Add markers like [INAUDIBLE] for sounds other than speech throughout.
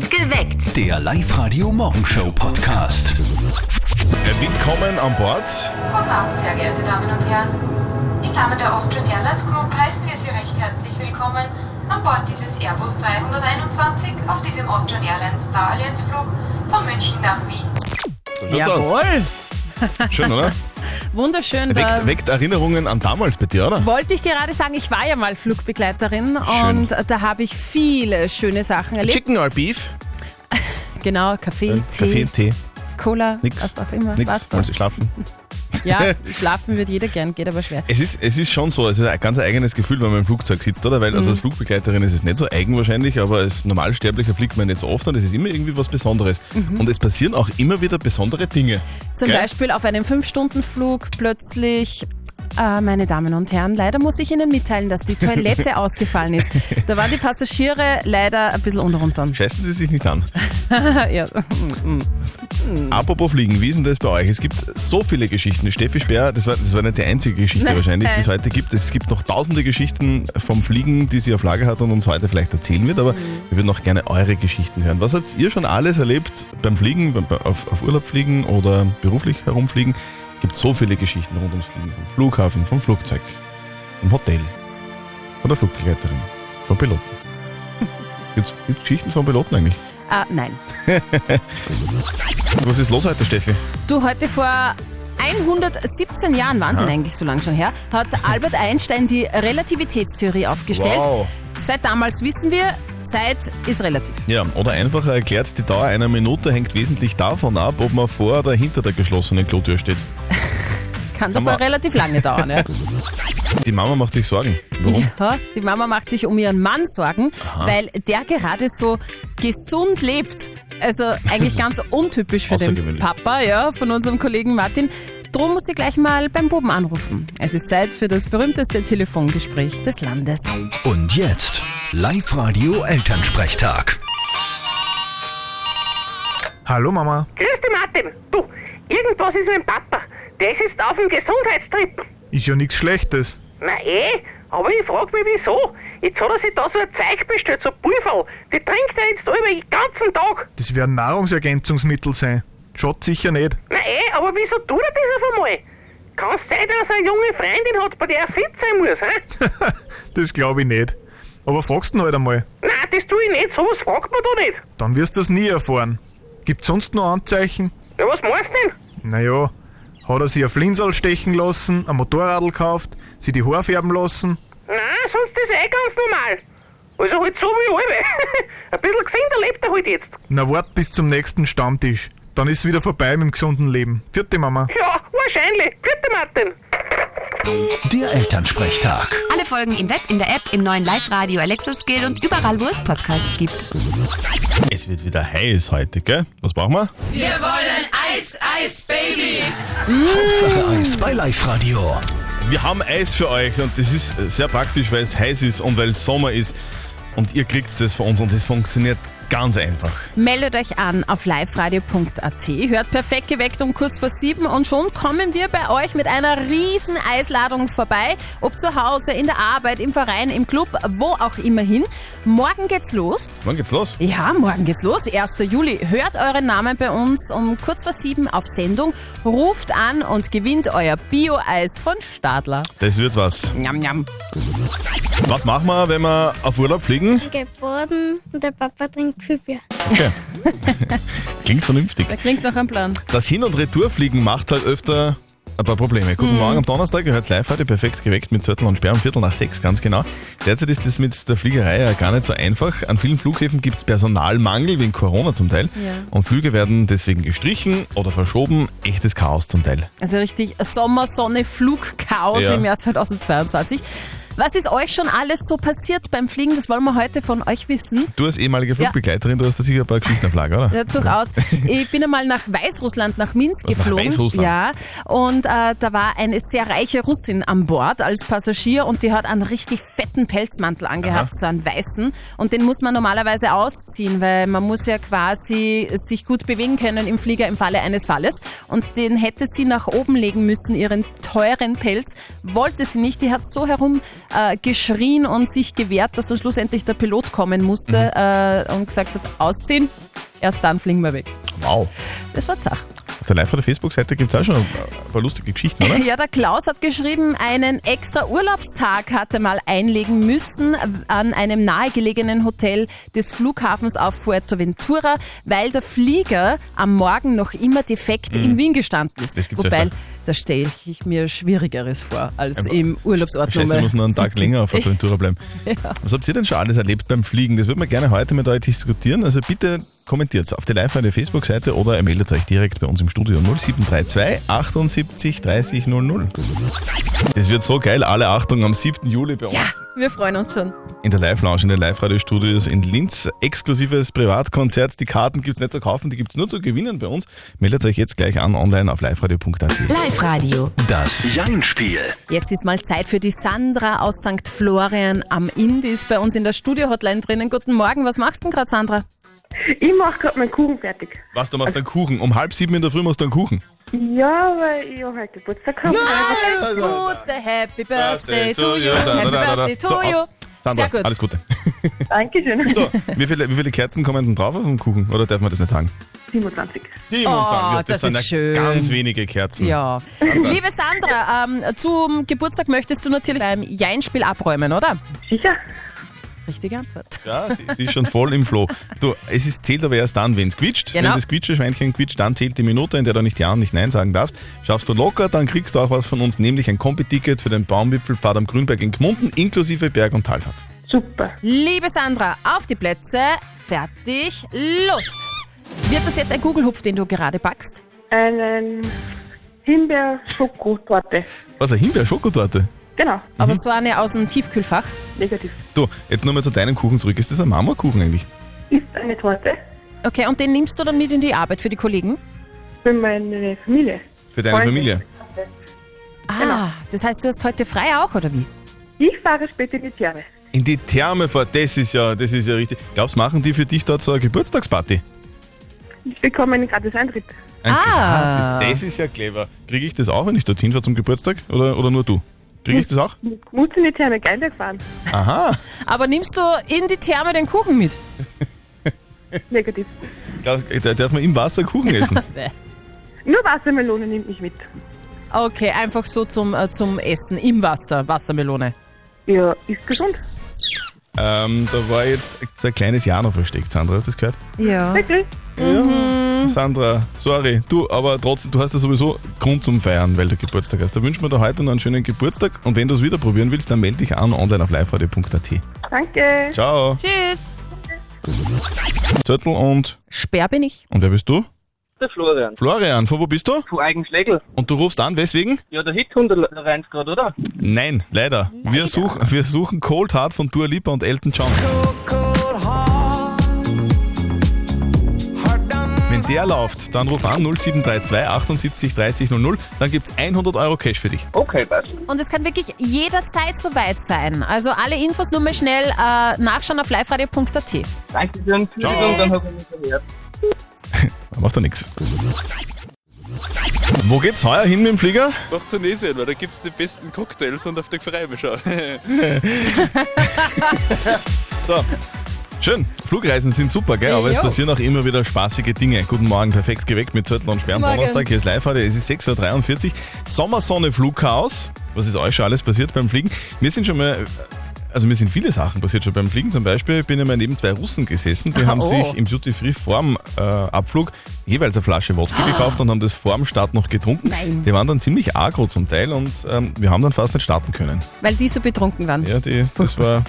Geweckt. Der Live-Radio-Morgenshow-Podcast. Willkommen an Bord. Guten Abend, sehr geehrte Damen und Herren. Im Namen der Austrian Airlines Group heißen wir Sie recht herzlich willkommen an Bord dieses Airbus 321 auf diesem Austrian Airlines Star Alliance Flug von München nach Wien. So Jawohl. Aus. Schön, oder? [LAUGHS] Wunderschön. Weckt, weckt Erinnerungen an damals bei dir, oder? wollte ich gerade sagen, ich war ja mal Flugbegleiterin Schön. und da habe ich viele schöne Sachen erlebt. Chicken or Beef? [LAUGHS] Genau, Kaffee, Äh, Tee, Kaffee, Tee, Cola, nix. was auch immer. Nix, wollen Sie schlafen? [LAUGHS] Ja, schlafen wird jeder gern, geht aber schwer. Es ist, es ist schon so, es ist ein ganz eigenes Gefühl, wenn man im Flugzeug sitzt, oder? Weil also Mhm. als Flugbegleiterin ist es nicht so eigen wahrscheinlich, aber als Normalsterblicher fliegt man nicht so oft und es ist immer irgendwie was Besonderes. Und es passieren auch immer wieder besondere Dinge. Mhm. Zum Gell? Beispiel auf einem 5-Stunden-Flug plötzlich. Äh, meine Damen und Herren, leider muss ich Ihnen mitteilen, dass die Toilette [LAUGHS] ausgefallen ist. Da waren die Passagiere leider ein bisschen unrunter. Scheißen Sie sich nicht an. [LAUGHS] ja. Apropos Fliegen, wie ist denn das bei euch? Es gibt so viele Geschichten. Steffi Speer, das war, das war nicht die einzige Geschichte Nein. [LAUGHS] wahrscheinlich, die es heute gibt. Es gibt noch tausende Geschichten vom Fliegen, die sie auf Lager hat und uns heute vielleicht erzählen wird, aber wir würden auch gerne eure Geschichten hören. Was habt ihr schon alles erlebt beim Fliegen, beim, auf, auf Urlaub fliegen oder beruflich herumfliegen? Es gibt so viele Geschichten rund ums Fliegen. Vom Flughafen, vom Flugzeug, vom Hotel, von der Flugbegleiterin, vom Piloten. [LAUGHS] Gibt es Geschichten vom Piloten eigentlich? Ah, nein. [LAUGHS] Was ist los heute, Steffi? Du, heute vor 117 Jahren, Wahnsinn Ja. eigentlich so lang schon her, hat [LAUGHS] Albert Einstein die Relativitätstheorie aufgestellt. Wow. Seit damals wissen wir, Zeit ist relativ. Ja, oder einfacher erklärt, die Dauer einer Minute hängt wesentlich davon ab, ob man vor oder hinter der geschlossenen Klotür steht. Kann doch Aber- relativ lange dauern. Ja. [LAUGHS] Die Mama macht sich Sorgen. Warum? Ja, die Mama macht sich um ihren Mann Sorgen, weil der gerade so gesund lebt. Also eigentlich [LAUGHS] ganz untypisch für den. Papa, ja, von unserem Kollegen Martin. Drum muss sie gleich mal beim Buben anrufen. Es ist Zeit für das berühmteste Telefongespräch des Landes. Und jetzt Live-Radio Elternsprechtag. Hallo Mama. Grüß dich, Martin. Du, irgendwas ist mit dem Papa. Der ist auf dem Gesundheitstrip. Ist ja nichts Schlechtes. Na eh, aber ich frag mich wieso. Jetzt hat er sich da so ein Zeug bestellt, so Pulverl. Die trinkt er jetzt über den ganzen Tag. Das werden Nahrungsergänzungsmittel sein. Schaut sicher nicht. Na eh, aber wieso tut er das auf einmal? Kann es sein, dass er eine junge Freundin hat, bei der er fit sein muss, hä? [LAUGHS] das glaube ich nicht. Aber fragst ihn halt einmal. Nein, das tue ich nicht. Sowas fragt man doch nicht. Dann wirst du das nie erfahren. Gibt's sonst noch Anzeichen? Ja, was meinst du denn? Naja, hat er sich ein Flinsal stechen lassen, ein Motorradl gekauft, sich die Haare färben lassen? Nein, sonst ist eh ganz normal. Also halt so wie alle. [LAUGHS] ein bisschen gesünder lebt er halt jetzt. Na wart bis zum nächsten Stammtisch. Dann ist wieder vorbei mit dem gesunden Leben. Vierte Mama. Ja, wahrscheinlich. Bitte, Martin. Der Elternsprechtag. Alle Folgen im Web, in der App, im neuen Live-Radio Alexa Skill und überall, wo es Podcasts gibt. Es wird wieder heiß heute, gell? Was brauchen wir? Hauptsache Eis bei Live-Radio. Wir haben Eis für euch und das ist sehr praktisch, weil es heiß ist und weil es Sommer ist. Und ihr kriegt das von uns und das funktioniert ganz einfach. Meldet euch an auf liveradio.at, hört perfekt geweckt um kurz vor sieben und schon kommen wir bei euch mit einer riesen Eisladung vorbei. Ob zu Hause, in der Arbeit, im Verein, im Club, wo auch immer hin. Morgen geht's los. Wann geht's los? Ja, morgen geht's los, 1. Juli. Hört euren Namen bei uns um kurz vor sieben auf Sendung, ruft an und gewinnt euer Bio-Eis von Stadler. Das wird was. Njam, njam. Was machen wir, wenn wir auf Urlaub fliegen? geht baden und der Papa trinkt viel Bier. Okay. [LAUGHS] Klingt vernünftig. Da klingt nach einem Plan. Das Hin- und Retourfliegen macht halt öfter ein paar Probleme. Guten Morgen am Donnerstag, ihr hört live heute perfekt geweckt mit Zettel und Sperr um Viertel nach sechs, ganz genau. Derzeit ist es mit der Fliegerei ja gar nicht so einfach. An vielen Flughäfen gibt es Personalmangel, wegen Corona zum Teil. Ja. Und Flüge werden deswegen gestrichen oder verschoben. Echtes Chaos zum Teil. Also richtig Sommer, Sonne, Flugchaos Ja. im Jahr 2022. Was ist euch schon alles so passiert beim Fliegen? Das wollen wir heute von euch wissen. Du als ehemalige Flugbegleiterin, du hast da sicher ein paar Geschichten auf Lager, oder? Ja, durchaus. [LAUGHS] Ich bin einmal nach Weißrussland, nach Minsk Was, nach geflogen. Weißrussland? Ja, und äh, da war eine sehr reiche Russin an Bord als Passagier und die hat einen richtig fetten Pelzmantel angehabt, so einen weißen. Und den muss man normalerweise ausziehen, weil man muss ja quasi sich gut bewegen können im Flieger im Falle eines Falles. Und den hätte sie nach oben legen müssen, ihren teuren Pelz. Wollte sie nicht, die hat so herum äh, geschrien und sich gewehrt, dass dann schlussendlich der Pilot kommen musste äh, und gesagt hat, ausziehen, erst dann fliegen wir weg. Wow. Das war Zach. Auf der Live-Radio-Facebook-Seite gibt es auch schon ein paar lustige Geschichten, oder? [LAUGHS] Ja, der Klaus hat geschrieben, einen extra Urlaubstag hatte mal einlegen müssen an einem nahegelegenen Hotel des Flughafens auf Fuerteventura, weil der Flieger am Morgen noch immer defekt in Wien gestanden ist. Mhm. Das gibt's Wobei. Da stelle ich mir Schwierigeres vor, als Aber im Urlaubsort Scheiße, muss noch einen Tag länger auf Aventura [LAUGHS] bleiben. Was habt ihr denn schon alles erlebt beim Fliegen? Das würden wir gerne heute mit euch diskutieren. Also bitte kommentiert auf die Live-Radio-Facebook-Seite oder ihr meldet euch direkt bei uns im Studio 0732 78 30 00. Es wird so geil. Alle Achtung am 7. Juli bei uns Ja, wir freuen uns schon. in der Live-Lounge, in den Live-Radio-Studios in Linz. Exklusives Privatkonzert. Die Karten gibt es nicht zu kaufen, die gibt es nur zu gewinnen bei uns. Meldet euch jetzt gleich an online auf liveradio.at. Live-Radio. Das Jein-Spiel. Jetzt ist mal Zeit für die Sandra aus St. Florian am ist bei uns in der Studio-Hotline drinnen. Guten Morgen, was machst du denn gerade, Sandra? Ich mache gerade meinen Kuchen fertig. Was, du machst einen Kuchen? Um halb sieben in der Früh machst du einen Kuchen? Ja, weil ich habe heute Geburtstag gehabt. Alles Gute, Happy Birthday to you, Happy Birthday to you. Sandra, Sehr gut. alles Gute. Dankeschön. So, wie, viele, wie viele Kerzen kommen denn drauf auf dem Kuchen? Oder darf man das nicht sagen? 27. 27. Oh, ja, das sind ist ja schön. ganz wenige Kerzen. Ja. Liebe Sandra, ähm, zum Geburtstag möchtest du natürlich beim Jein-Spiel abräumen, oder? Sicher? Richtige Antwort. Ja, sie, sie ist schon voll im Floh. Du, es ist, zählt aber erst dann, wenn es quietscht. Genau. Wenn das Quietscheschweinchen quietscht, dann zählt die Minute, in der du nicht Ja und nicht Nein sagen darfst. Schaffst du locker, dann kriegst du auch was von uns, nämlich ein Kombi-Ticket für den Baumwipfelpfad am Grünberg in Gmunden, inklusive Berg- und Talfahrt. Super. Liebe Sandra, auf die Plätze, fertig, los. Wird das jetzt ein Gugelhupf, den du gerade backst? Einen Himbeer-Schokotorte. Was, eine Himbeer-Schokotorte? Genau. Aber so eine aus dem Tiefkühlfach. Negativ. Du, jetzt nur mal zu deinem Kuchen zurück. Ist das ein Marmorkuchen eigentlich? Ist eine Torte Okay, und den nimmst du dann mit in die Arbeit für die Kollegen? für meine Familie. Für deine Freunde. Familie? Ah, das heißt, du hast heute frei auch, oder wie? Ich fahre später in die Therme. In die Therme fahrt, das ist ja, das ist ja richtig. Glaubst machen die für dich dort so eine Geburtstagsparty? Ich bekomme einen gratis Eintritt. Ein Ah. gratis, das ist ja clever. Kriege ich das auch, wenn ich dorthin fahre zum Geburtstag? Oder, oder nur du? Kriege ich das auch? Muss in die Therme Geilberg fahren. Aha. Aber nimmst du in die Therme den Kuchen mit? [LAUGHS] Negativ. Glaub- Da darf man im Wasser Kuchen essen. [LAUGHS] Nur Wassermelone nimmt mich mit. Okay, einfach so zum, äh, zum Essen im Wasser, Wassermelone. Ja, ist gesund. Ähm, da war jetzt so ein kleines Ja noch versteckt, Sandra. Hast du das gehört? Ja. Wirklich? Sandra, sorry. Du, aber trotzdem, du hast ja sowieso Grund zum Feiern, weil du Geburtstag hast. Da wünschen wir dir heute noch einen schönen Geburtstag. Und wenn du es wieder probieren willst, dann melde dich an online auf liveradio.at. Danke. Ciao. Tschüss. Zettel und, Sperr bin ich. und wer bist du? Der Florian. Florian, von wo bist du? Von Eigenschlägel. Und du rufst an, weswegen? Ja, der Hit 101 gerade, oder? Nein, leider. Wir, suchen, wir suchen Cold Heart von Dua Lipa und Elton John. Wenn der läuft, dann ruf an 0732 78 30 00. Dann gibt es 100 Euro Cash für dich. Okay, passt. Und es kann wirklich jederzeit soweit sein. Also alle Infos nur mal schnell äh, nachschauen auf liveradio.at. Dankeschön. Tschüss Ciao. und dann haben wir uns gehört. [LAUGHS] Macht er nichts. Wo geht's heuer hin mit dem Flieger? Nach Tunesien, weil da gibt's die besten Cocktails und auf mich schon. [LAUGHS] So. Schön. Flugreisen sind super, gell? Aber es Jo. passieren auch immer wieder spaßige Dinge. Guten Morgen, perfekt geweckt mit Zettel und Sperren. Donnerstag, hier ist live heute. Es ist 6.43 Uhr. Sommersonne, Flugchaos. Was ist euch schon alles passiert beim Fliegen? Mir sind schon mal, also mir sind viele Sachen passiert schon beim Fliegen. Zum Beispiel bin ich mal neben zwei Russen gesessen. Die haben Oh. sich im Duty Free vorm äh, Abflug jeweils eine Flasche Wodka gekauft und haben das vorm Start noch getrunken. Nein. Die waren dann ziemlich agro zum Teil und ähm, wir haben dann fast nicht starten können. Weil die so betrunken waren. Ja, die, das war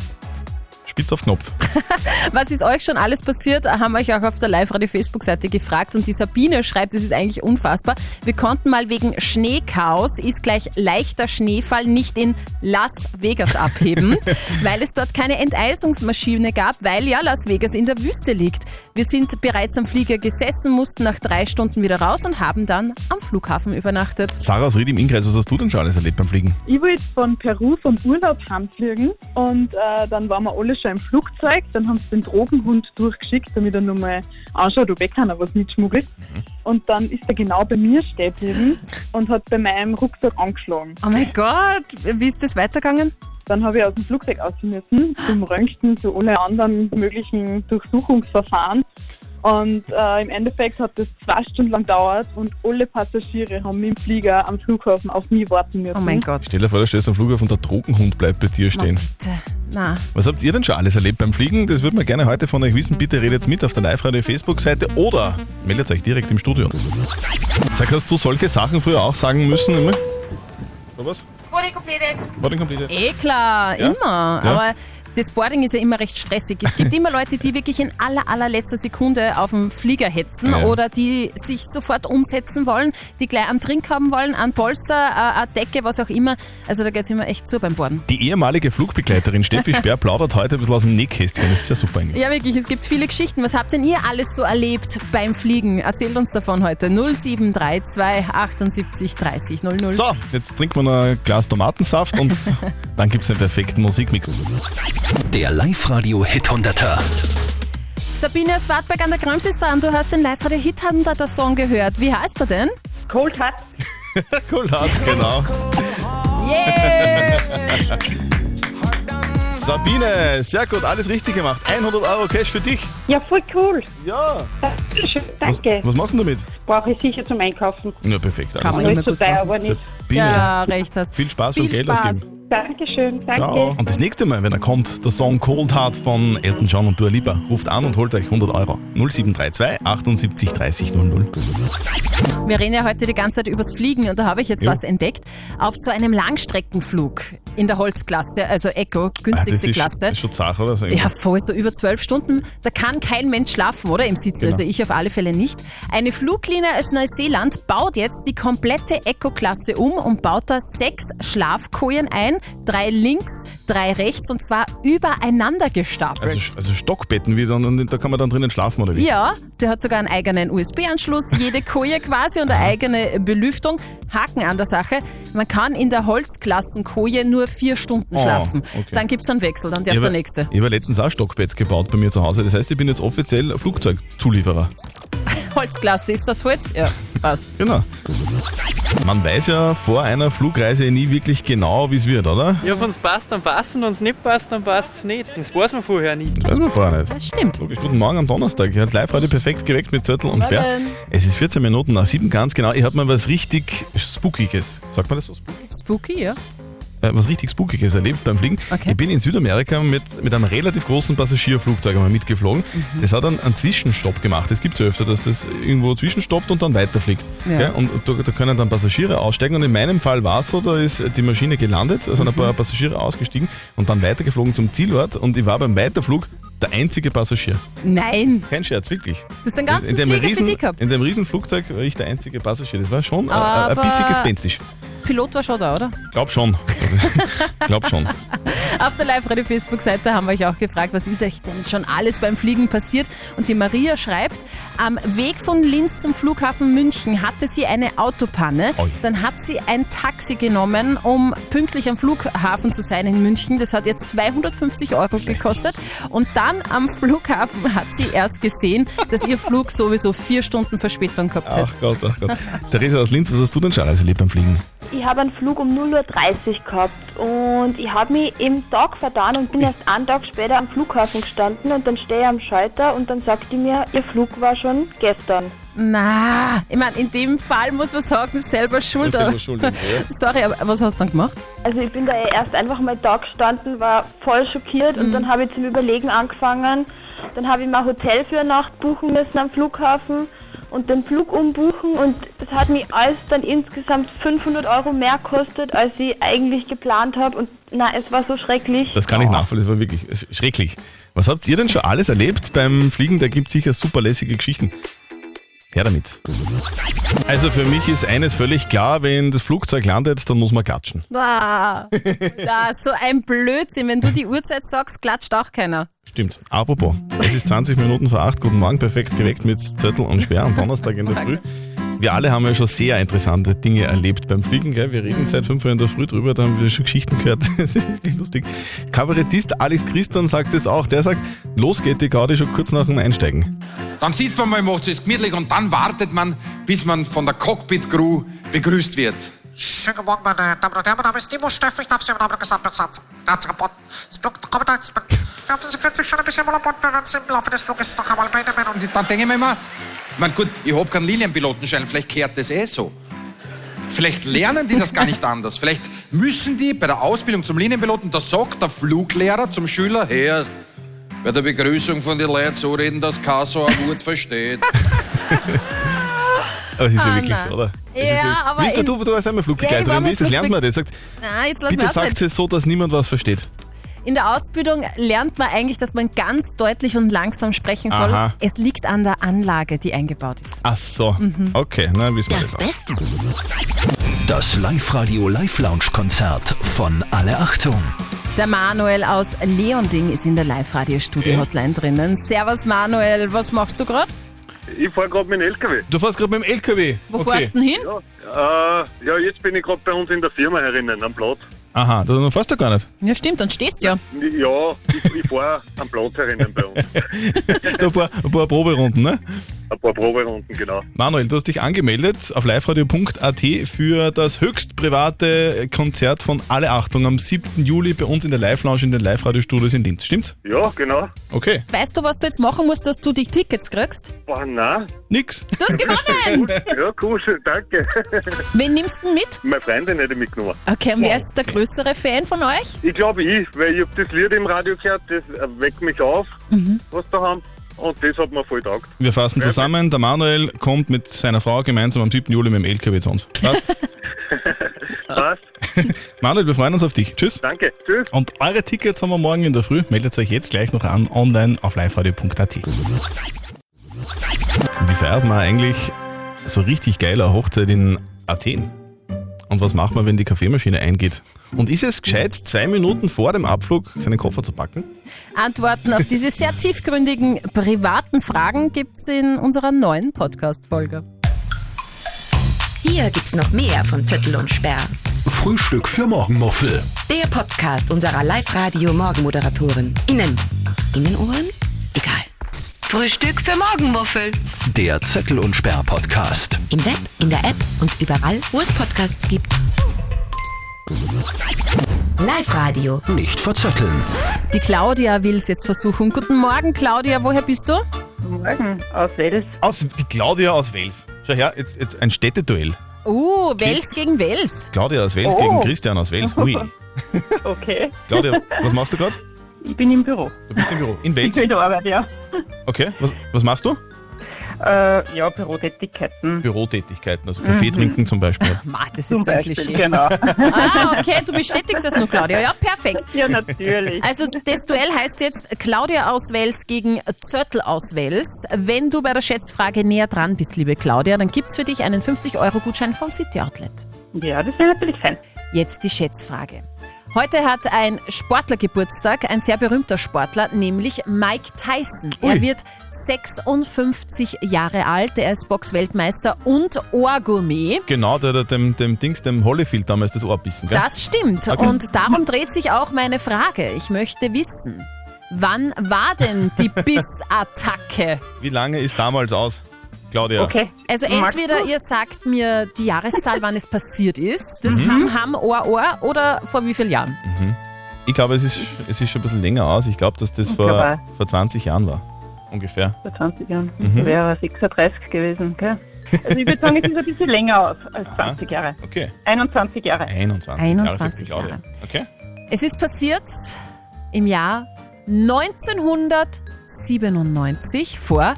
spitz auf Knopf. [LAUGHS] Was ist euch schon alles passiert, haben wir euch auch auf der Live-Radio-Facebook-Seite gefragt. Und die Sabine schreibt, das ist eigentlich unfassbar. Wir konnten mal wegen Schneechaos, ist gleich leichter Schneefall, nicht in Las Vegas abheben, [LAUGHS] weil es dort keine Enteisungsmaschine gab, weil ja Las Vegas in der Wüste liegt. Wir sind bereits am Flieger gesessen, mussten nach drei Stunden wieder raus und haben dann am Flughafen übernachtet. Sarah aus Ried im Innkreis, was hast du denn schon alles erlebt beim Fliegen? Ich wollte von Peru vom Urlaub heimfliegen und äh, dann waren wir alle schon im Flugzeug. Dann haben sie den Drogenhund durchgeschickt, damit er nochmal anschaut, ob ich keiner was mitschmuggelt. Und dann ist er genau bei mir stehen geblieben [LAUGHS] und hat bei meinem Rucksack angeschlagen. Oh mein Gott, wie ist das weitergegangen? Dann habe ich aus dem Flugzeug aus müssen, zum Röntgen, zu alle anderen möglichen Durchsuchungsverfahren. Und äh, im Endeffekt hat das zwei Stunden lang gedauert und alle Passagiere haben mit dem Flieger am Flughafen auf mich warten müssen. Oh mein Gott. Stell dir vor, du stehst am Flughafen und der Drogenhund bleibt bei dir stehen. Bitte. Na. Was habt ihr denn schon alles erlebt beim Fliegen? Das würden wir gerne heute von euch wissen. Bitte redet mit auf der Live-Radio-Facebook-Seite oder meldet euch direkt im Studio. Sag, hast du solche Sachen früher auch sagen müssen? Immer? Oder was? Boarding completed. Boarding completed. Eh klar, Ja? immer. Ja. Aber das Boarding ist ja immer recht stressig. Es gibt [LAUGHS] immer Leute, die wirklich in aller, allerletzter Sekunde auf den Flieger hetzen Ja. oder die sich sofort umsetzen wollen, die gleich einen Trink haben wollen, einen Polster, äh, eine Decke, was auch immer. Also da geht es immer echt zu beim Boarden. Die ehemalige Flugbegleiterin Steffi [LAUGHS] Sperr plaudert heute ein bisschen aus dem Nähkästchen. Das ist ja super eigentlich. Ja, wirklich, es gibt viele Geschichten. Was habt denn ihr alles so erlebt beim Fliegen? Erzählt uns davon heute. 0732 78 30 00. So, jetzt trinken wir noch ein Glas Tomatensaft und [LAUGHS] dann gibt es einen perfekten Musikmix. Der Live-Radio-Hit 100er. Sabine aus Wartberg an der Krems ist dran. Du hast den Live-Radio Hit 100er Song gehört. Wie heißt er denn? Cold Hut. [LAUGHS] cool hat, genau. Yeah! [LAUGHS] Sabine, sehr gut, alles richtig gemacht. 100 Euro Cash für dich. Ja, voll cool. Ja. Dankeschön. Was, Danke. was machst du damit? Brauche ich sicher zum Einkaufen. Ja, perfekt. Kann man Nicht so teuer, aber nicht. Sabine, Ja, recht hast. viel Spaß Viel beim Geld Spaß. ausgeben. Dankeschön. Danke. Ciao. Und das nächste Mal, wenn er kommt, der Song Cold Heart von Elton John und Dua Lipa, ruft an und holt euch 100 Euro. 0732 78 30 00. Wir reden ja heute die ganze Zeit übers Fliegen und da habe ich jetzt Jo. was entdeckt. Auf so einem Langstreckenflug in der Holzklasse, also Eco, Ah, das günstigste Klasse. ist schon zart, oder? So Ja, voll, so über zwölf Stunden. Da kann kein Mensch schlafen, oder? Im Sitzen. Genau. Also ich auf alle Fälle nicht. Eine Fluglinie aus Neuseeland baut jetzt die komplette Eco-Klasse um und baut da sechs Schlafkojen ein. Drei links, drei rechts und zwar übereinander gestapelt. Also, also Stockbetten wieder und, und da kann man dann drinnen schlafen, oder wie? Ja, der hat sogar einen eigenen USB-Anschluss, jede Koje quasi und eine eigene Belüftung. Haken an der Sache, man kann in der Holzklassenkoje nur vier Stunden Oh, schlafen. okay. Dann gibt es einen Wechsel, dann darf Ich der habe nächste. ich habe letztens auch ein Stockbett gebaut bei mir zu Hause. Das heißt, ich bin jetzt offiziell Flugzeugzulieferer. [LAUGHS] Holzklasse, ist das Holz? Ja, passt. [LAUGHS] Genau. Man weiß ja vor einer Flugreise nie wirklich genau, wie es wird, oder? Ja, wenn es passt, dann passt und wenn es nicht passt, dann passt es nicht. Das weiß man vorher nie. Das weiß man vorher nicht. Das stimmt. Logisch, guten Morgen am Donnerstag. Ich habe live heute perfekt geweckt mit Zettel und Sperr. Morgen. Es ist 14 Minuten nach 7, ganz genau. Ich habe mal was richtig Spookiges. Sagt man das so? Spooky? Spooky, ja. Äh, was richtig Spookiges erlebt beim Fliegen. Okay. Ich bin in Südamerika mit, mit einem relativ großen Passagierflugzeug einmal mitgeflogen. Mhm. Das hat einen, einen Zwischenstopp gemacht. Das gibt es ja öfter, dass das irgendwo zwischenstoppt und dann weiterfliegt. Ja. Gell? Und da, da können dann Passagiere aussteigen. Und in meinem Fall war es so, da ist die Maschine gelandet, also Mhm. ein paar Passagiere ausgestiegen und dann weitergeflogen zum Zielort. Und ich war beim Weiterflug der einzige Passagier. Nein, Kein Scherz, wirklich. das ist den ganzen in dem, Flieger für riesen, dich gehabt. in dem Riesenflugzeug war ich der einzige Passagier. Das war schon ein bisschen gespenstisch. Pilot war schon da, oder? Glaub schon. [LAUGHS] Glaub schon. Auf der Live-Radio-Facebook-Seite haben wir euch auch gefragt, was ist euch denn schon alles beim Fliegen passiert? Und die Maria schreibt, am Weg von Linz zum Flughafen München hatte sie eine Autopanne. Oi. Dann hat sie ein Taxi genommen, um pünktlich am Flughafen zu sein in München. Das hat ihr 250 Euro gekostet. Und dann am Flughafen hat sie erst gesehen, dass ihr Flug sowieso vier Stunden Verspätung gehabt Ach hat. Gott, ach Gott. Theresa aus Linz, was hast du denn schon alles erlebt beim Fliegen? Ich habe einen Flug um 0.30 Uhr gehabt und ich habe mich im Tag vertan und bin erst einen Tag später am Flughafen gestanden und dann stehe ich am Schalter und dann sagt die mir, ihr Flug war schon gestern. Na, ich meine, in dem Fall muss man sagen, selber schuld. Selber aber- schuld, ja. [LAUGHS] Sorry, aber was hast du dann gemacht? Also ich bin da erst einfach mal da gestanden, war voll schockiert und dann habe ich zum Überlegen angefangen. Dann habe ich mir ein Hotel für eine Nacht buchen müssen am Flughafen und den Flug umbuchen und es hat mich alles dann insgesamt 500 Euro mehr gekostet, als ich eigentlich geplant habe und na, es war so schrecklich. Das kann ich nachvollziehen, das war wirklich schrecklich. Was habt ihr denn schon alles erlebt beim Fliegen? Da gibt es sicher super lässige Geschichten. Her damit. Also für mich ist eines völlig klar, wenn das Flugzeug landet, dann muss man klatschen. [LAUGHS] Ah, da, so ein Blödsinn. Wenn du die Uhrzeit sagst, klatscht auch keiner. Stimmt. Apropos, es ist 20 Minuten vor 8. Guten Morgen, perfekt geweckt mit Zettel und Sperr am Donnerstag in der Früh. Wir alle haben ja schon sehr interessante Dinge erlebt beim Fliegen. Gell? Wir reden seit 5 Uhr in der Früh drüber, da haben wir schon Geschichten gehört. [LAUGHS] Das ist lustig. Kabarettist Alex Christian sagt es auch. Der sagt, los geht die Gaudi schon kurz nach dem Einsteigen. Dann sitzt man mal, macht es gemütlich und dann wartet man, bis man von der Cockpit-Crew begrüßt wird. Schönen guten Morgen, meine Damen und Herren. Mein Name ist Timo Steff. Ich darf Sie im Namen der Gesamtbesatzung herzlich an Bord des Flugkommandants. Ich bin 40, 40 schon ein bisschen wohl an Bord. Wir werden Sie im Laufe des Fluges noch einmal Meinung. Und dann denke ich mir immer, man gut, ich habe keinen Linienpilotenschein, vielleicht kehrt das eh so. Vielleicht lernen die das gar nicht anders. Vielleicht müssen die bei der Ausbildung zum Linienpiloten, da sagt der Fluglehrer zum Schüler, hey, bei der Begrüßung von den Leuten so reden, dass keiner so ein Wort versteht. [LAUGHS] Aber es ist ja Ah, wirklich nein. so, oder? Es Ja, ist aber Wie ist der, in- du, du warst einmal Flugbegleiterin. Ja, ich war Wie ist das? mal Lernt man das? Sagt, Na, jetzt lass bitte mal sagt es so, dass niemand was versteht. In der Ausbildung lernt man eigentlich, dass man ganz deutlich und langsam sprechen soll. Aha. Es liegt an der Anlage, die eingebaut ist. Ach so. Mhm. Okay, na wissen wir Das das. auch. Beste. Das Live-Radio Live-Lounge-Konzert von Alle Achtung. Der Manuel aus Leonding ist in der Live-Radio-Studio-Hotline drinnen. Servus Manuel, was machst du gerade? Ich fahre gerade mit dem LKW. Du fährst gerade mit dem LKW? Wo fährst du denn hin? Ja, äh, ja, jetzt bin ich gerade bei uns in der Firma herinnen, am Platz. Aha, du fährst du gar nicht. Ja, stimmt, dann stehst du ja. Ja, ich, ich fahre am Platz herinnen bei uns. [LAUGHS] Da ein, paar, ein paar Proberunden, ne? Ein paar Proberunden, genau. Manuel, du hast dich angemeldet auf liveradio.at für das höchst private Konzert von Alle Achtung am 7. Juli bei uns in der Live-Lounge in den Live-Radio-Studios in Linz. Stimmt's? Ja, genau. Okay. Weißt du, was du jetzt machen musst, dass du die Tickets kriegst? Boah, nein. Nix. Du hast gewonnen! [LAUGHS] Ja, cool, danke. Wen nimmst du denn mit? Meine Freundin hätte ich mitgenommen. Okay, und wer ist der größere Fan von euch? Ich glaube ich, weil ich hab das Lied im Radio gehört, das weckt mich auf, was da haben. Und das hat mir voll taugt. Wir fassen zusammen. Der Manuel kommt mit seiner Frau gemeinsam am 7. Juli mit dem LKW zu uns. Passt? [LAUGHS] Passt. [LAUGHS] Manuel, wir freuen uns auf dich. Tschüss. Danke. Tschüss. Und eure Tickets haben wir morgen in der Früh. Meldet euch jetzt gleich noch an, online auf liveradio.at. Wie feiert man eigentlich so richtig geile Hochzeit in Athen? Und was macht man, wenn die Kaffeemaschine eingeht? Und ist es gescheit, zwei Minuten vor dem Abflug seinen Koffer zu packen? Antworten auf diese sehr tiefgründigen privaten Fragen gibt's in unserer neuen Podcast-Folge. Hier gibt's noch mehr von Zettel und Sperr. Frühstück für Morgenmuffel. Der Podcast unserer Live-Radio-Morgenmoderatorin. Innen. Innenohren? Egal. Frühstück für Morgenmuffel. Der Zettel und Sperr Podcast. Im Web, in der App und überall, wo es Podcasts gibt. Live-Radio. Nicht verzetteln. Die Claudia will's jetzt versuchen. Guten Morgen, Claudia. Woher bist du? Guten Morgen, aus Wels. Aus, die Claudia aus Wels. Schau her, jetzt, jetzt ein Städteduell. Uh, Wels gegen Wels. Claudia aus Wels Oh. gegen Christian aus Wels. Hui. [LAUGHS] Okay. Claudia, was machst du gerade? Ich bin im Büro. Du bist im Büro. In Ich Wels? bin in der Arbeit, ja. Okay, was, was machst du? Äh, ja, Bürotätigkeiten. Bürotätigkeiten, also Kaffee Mhm. trinken zum Beispiel. [LAUGHS] Ma, das Zum ist so ein Beispiel, Klischee. genau. [LAUGHS] Ah, okay, du bestätigst das nur, Claudia. Ja, perfekt. Ja, natürlich. Also das Duell heißt jetzt Claudia aus Wels gegen Zörtl aus Wels. Wenn du bei der Schätzfrage näher dran bist, liebe Claudia, dann gibt's für dich einen 50-Euro-Gutschein vom City Outlet. Ja, das wäre natürlich fein. Jetzt die Schätzfrage. Heute hat ein Sportler Geburtstag, ein sehr berühmter Sportler, nämlich Mike Tyson. Er wird 56 Jahre alt, er ist Boxweltmeister und Ohrgourmet. Genau, der, der dem, dem Dings, dem Holyfield damals das Ohr bissen, gell? Das stimmt. Okay. Und darum dreht sich auch meine Frage. Ich möchte wissen, wann war denn die [LAUGHS] Bissattacke? Wie lange ist damals aus, Claudia? Also Magst entweder du? ihr sagt mir die Jahreszahl, wann es passiert ist, das Mhm. Ham Ham Ohr Ohr oder vor wie vielen Jahren? Mhm. Ich glaube, es ist, es ist schon ein bisschen länger aus. Ich glaube, dass das Ich vor, glaube vor 20 Jahren war. Ungefähr. Vor 20 Jahren. Mhm. Das wäre 36 gewesen, gell? Also ich würde sagen, es ist ein bisschen länger aus als 20 Jahre. Okay. 21 Jahre. 21, 21 Jahre. sagt die Claudia. Okay. Es ist passiert im Jahr 1997 vor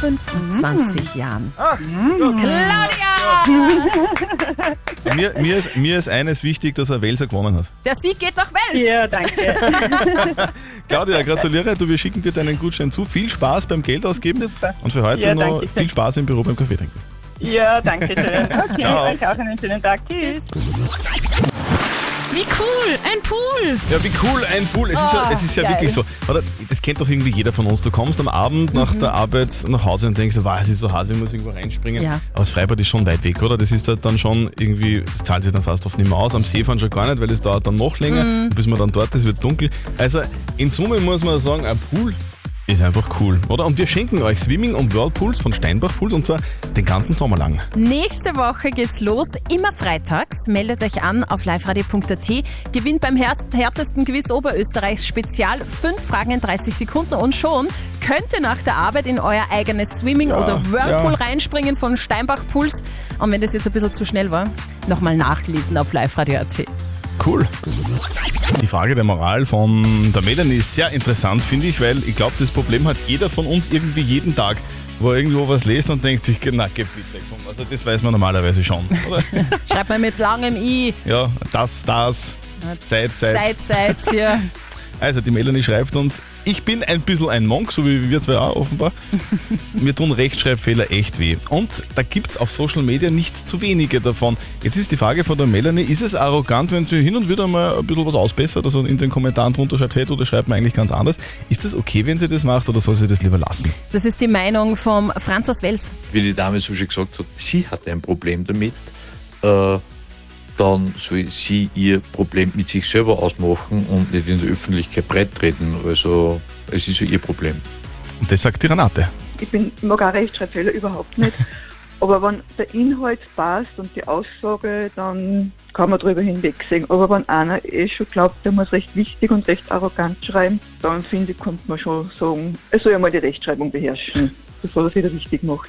25 Jahren. Claudia! Mir, mir, ist, mir ist eines wichtig, dass er Welser gewonnen hat. Der Sieg geht nach Wels. Ja, danke. [LAUGHS] Claudia, gratuliere. Du, wir schicken dir deinen Gutschein zu. Viel Spaß beim Geld ausgeben. Super. Und für heute Ja, noch danke schön. viel Spaß im Büro beim Kaffee trinken. Ja, danke schön. Okay, Ciao. euch auch einen schönen Tag. Tschüss. Wie cool, ein Pool. Ja, wie cool, ein Pool. Es ist ja, es ist ja geil. wirklich so. Oder, das kennt doch irgendwie jeder von uns. Du kommst am Abend nach Mhm. der Arbeit nach Hause und denkst, wow, es ist so heiß, ich muss irgendwo reinspringen. Ja. Aber das Freibad ist schon weit weg, oder? Das ist halt dann schon irgendwie, das zahlt sich dann fast oft nicht mehr aus. Am See fahren schon gar nicht, weil es dauert dann noch länger. Mhm. Bis man dann dort ist, wird es dunkel. Also in Summe muss man sagen, ein Pool Ist einfach cool, oder? Und wir schenken euch Swimming und Whirlpools von Steinbach Pools und zwar den ganzen Sommer lang. Nächste Woche geht's los, immer freitags. Meldet euch an auf liveradio.at. Gewinnt beim härtesten Quiz Oberösterreichs Spezial fünf Fragen in 30 Sekunden und schon könnt ihr nach der Arbeit in euer eigenes Swimming Ja, oder Whirlpool ja. reinspringen von Steinbach Pools. Und wenn das jetzt ein bisschen zu schnell war, nochmal nachlesen auf liveradio.at. Cool. Die Frage der Moral von der Melanie ist sehr interessant, finde ich, weil ich glaube, das Problem hat jeder von uns irgendwie jeden Tag, wo er irgendwo was liest und denkt sich, na, geh bitte, komm. Also das weiß man normalerweise schon, oder? [LAUGHS] Schreibt mal mit langem I. ja, das, das, seit, seit. Seit, seit, ja. Also die Melanie schreibt uns, ich bin ein bisschen ein Monk, so wie wir zwei auch offenbar. [LAUGHS] Mir tun Rechtschreibfehler echt weh. Und da gibt es auf Social Media nicht zu wenige davon. Jetzt ist die Frage von der Melanie, ist es arrogant, wenn sie hin und wieder mal ein bisschen was ausbessert, also in den Kommentaren drunter schreibt, hey, du, das schreibt man eigentlich ganz anders. Ist das okay, wenn sie das macht oder soll sie das lieber lassen? Das ist die Meinung vom Franz aus Wels. wie die Dame so schon gesagt hat, sie hatte ein Problem damit, äh, dann soll sie ihr Problem mit sich selber ausmachen und nicht in der Öffentlichkeit breit treten. Also es ist ja ihr Problem. Und das sagt die Renate. Ich bin, mag auch Rechtschreibfehler überhaupt nicht. [LAUGHS] Aber wenn der Inhalt passt und die Aussage, dann kann man drüber hinwegsehen. Aber wenn einer eh schon glaubt, der muss recht wichtig und recht arrogant schreiben, dann finde ich, kommt man schon sagen, er soll ja mal die Rechtschreibung beherrschen, bevor er es wieder richtig macht.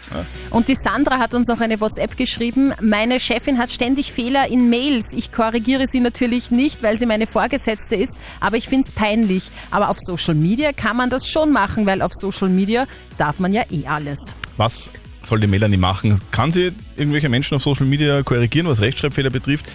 Und die Sandra hat uns noch eine WhatsApp geschrieben. Meine Chefin hat ständig Fehler in Mails. Ich korrigiere sie natürlich nicht, weil sie meine Vorgesetzte ist, aber ich finde es peinlich. Aber auf Social Media kann man das schon machen, weil auf Social Media darf man ja eh alles. Was soll die Melanie machen? Kann sie irgendwelche Menschen auf Social Media korrigieren, was Rechtschreibfehler betrifft?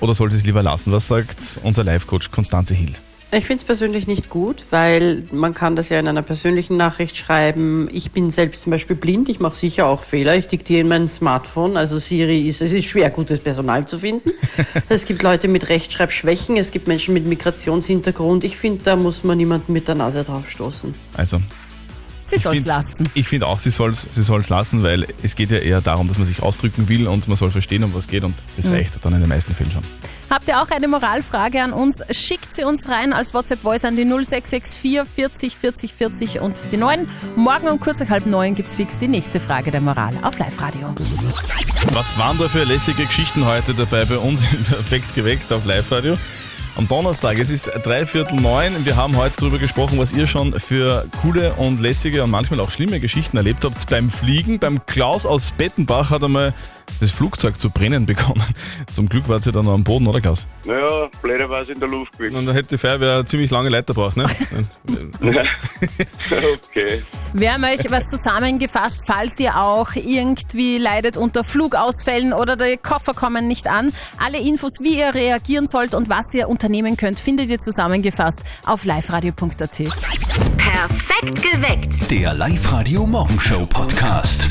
Oder soll sie es lieber lassen? Was sagt unser Live-Coach Konstanze Hill? Ich finde es persönlich nicht gut, weil man kann das ja in einer persönlichen Nachricht schreiben. Ich bin selbst zum Beispiel blind, ich mache sicher auch Fehler. Ich diktiere in mein Smartphone, also Siri ist, es ist schwer, gutes Personal zu finden. [LAUGHS] es gibt Leute mit Rechtschreibschwächen, es gibt Menschen mit Migrationshintergrund. Ich finde, da muss man niemanden mit der Nase drauf stoßen. Also. Sie soll's find's- lassen. Ich finde auch, sie soll es sie soll's lassen, weil es geht ja eher darum, dass man sich ausdrücken will und man soll verstehen, um was geht und das Mhm. reicht dann in den meisten Fällen schon. Habt ihr auch eine Moralfrage an uns? Schickt sie uns rein als WhatsApp-Voice an die 0664 40 40 40 und die 9. Morgen um kurz nach halb neun gibt's fix die nächste Frage der Moral auf Live-Radio. Was waren da für lässige Geschichten heute dabei bei uns in [LAUGHS] Perfekt geweckt auf Live-Radio? Am Donnerstag, es ist dreiviertel neun. Wir haben heute darüber gesprochen, was ihr schon für coole und lässige und manchmal auch schlimme Geschichten erlebt habt beim Fliegen. Beim Klaus aus Bettenbach hat einmal das Flugzeug zu brennen [LAUGHS] begonnen. Zum Glück war sie dann noch am Boden, oder Klaus? Naja, blöderweise in der Luft gewesen. Und da hätte die Feuerwehr ziemlich lange Leiter braucht, ne? [LAUGHS] [LAUGHS] okay. Wir haben euch was zusammengefasst, falls ihr auch irgendwie leidet unter Flugausfällen oder die Koffer kommen nicht an. Alle Infos, wie ihr reagieren sollt und was ihr unternehmen könnt, findet ihr zusammengefasst auf liveradio.at. Perfekt geweckt. Der Live-Radio Morgenshow Podcast.